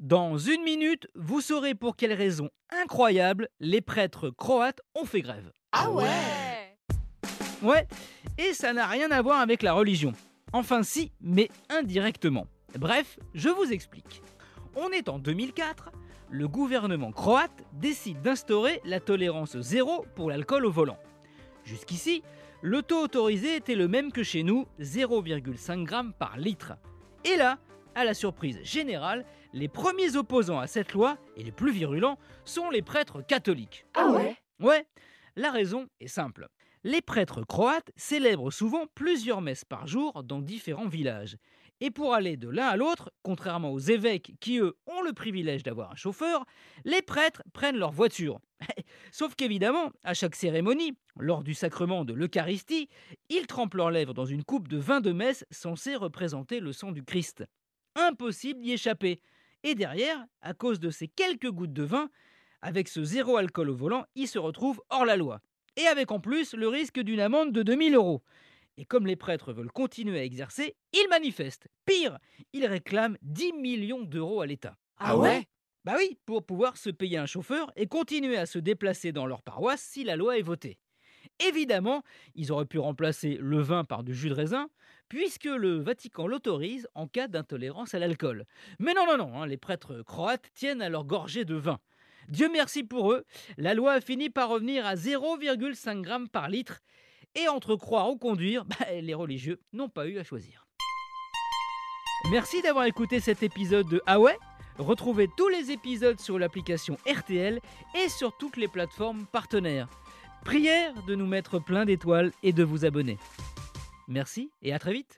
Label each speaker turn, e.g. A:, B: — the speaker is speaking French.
A: Dans une minute, vous saurez pour quelles raisons incroyables les prêtres croates ont fait grève.
B: Ah ouais
A: Ouais, et ça n'a rien à voir avec la religion. Enfin si, mais indirectement. Bref, je vous explique. On est en 2004, le gouvernement croate décide d'instaurer la tolérance zéro pour l'alcool au volant. Jusqu'ici, le taux autorisé était le même que chez nous, 0,5 g par litre. Et là, à la surprise générale, les premiers opposants à cette loi, et les plus virulents, sont les prêtres catholiques.
B: Ah ouais?
A: Ouais, la raison est simple. Les prêtres croates célèbrent souvent plusieurs messes par jour dans différents villages. Et pour aller de l'un à l'autre, contrairement aux évêques qui, eux, ont le privilège d'avoir un chauffeur, les prêtres prennent leur voiture. Sauf qu'évidemment, à chaque cérémonie, lors du sacrement de l'Eucharistie, ils trempent leurs lèvres dans une coupe de vin de messe censée représenter le sang du Christ. Impossible d'y échapper. Et derrière, à cause de ces quelques gouttes de vin, avec ce zéro alcool au volant, il se retrouve hors la loi. Et avec en plus le risque d'une amende de 2000 euros. Et comme les prêtres veulent continuer à exercer, ils manifestent. Pire, ils réclament 10 millions d'euros à l'État.
B: Ah ouais?
A: Bah oui, pour pouvoir se payer un chauffeur et continuer à se déplacer dans leur paroisse si la loi est votée. Évidemment, ils auraient pu remplacer le vin par du jus de raisin, puisque le Vatican l'autorise en cas d'intolérance à l'alcool. Mais non, non, non, hein, les prêtres croates tiennent à leur gorgée de vin. Dieu merci pour eux, la loi a fini par revenir à 0,5 g par litre, et entre croire ou conduire, bah, les religieux n'ont pas eu à choisir. Merci d'avoir écouté cet épisode de Ah Retrouvez tous les épisodes sur l'application RTL et sur toutes les plateformes partenaires. Prière de nous mettre plein d'étoiles et de vous abonner. Merci et à très vite